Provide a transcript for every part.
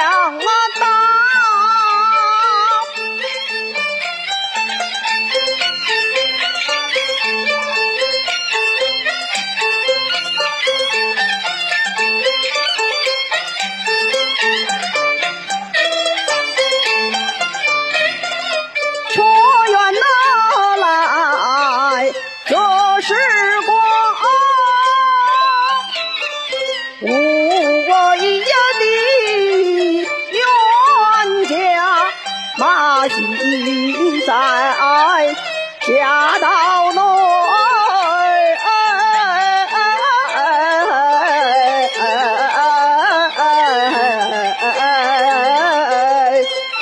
量大，却愿拿来这时光，我家道内。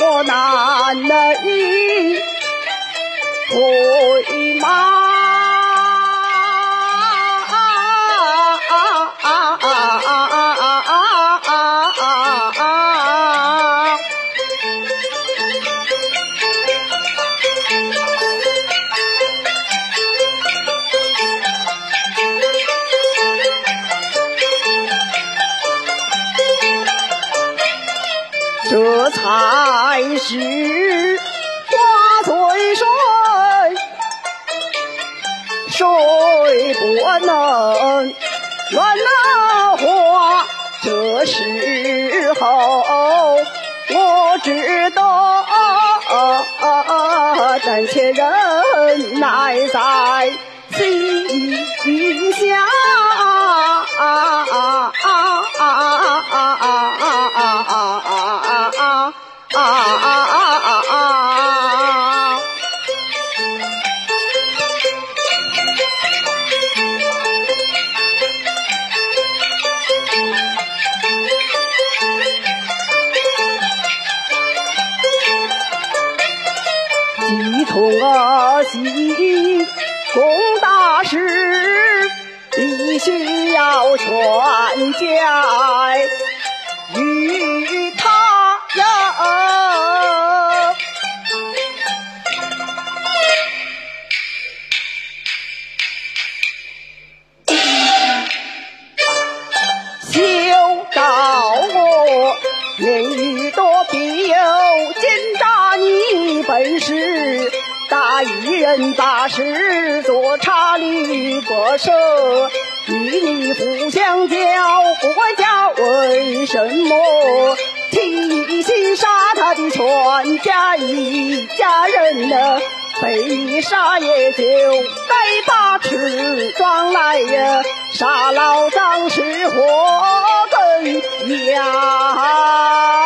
我难以这才是花最水，水不能乱了花。这时候我知道，真切人乃在家与他人。修道我言语多必有奸诈你本事，一人大事做差律不舍，与你互相交国家为什么？提起杀他的全家一家人呢？被你杀也就该把持庄来呀，杀老张是祸根呀。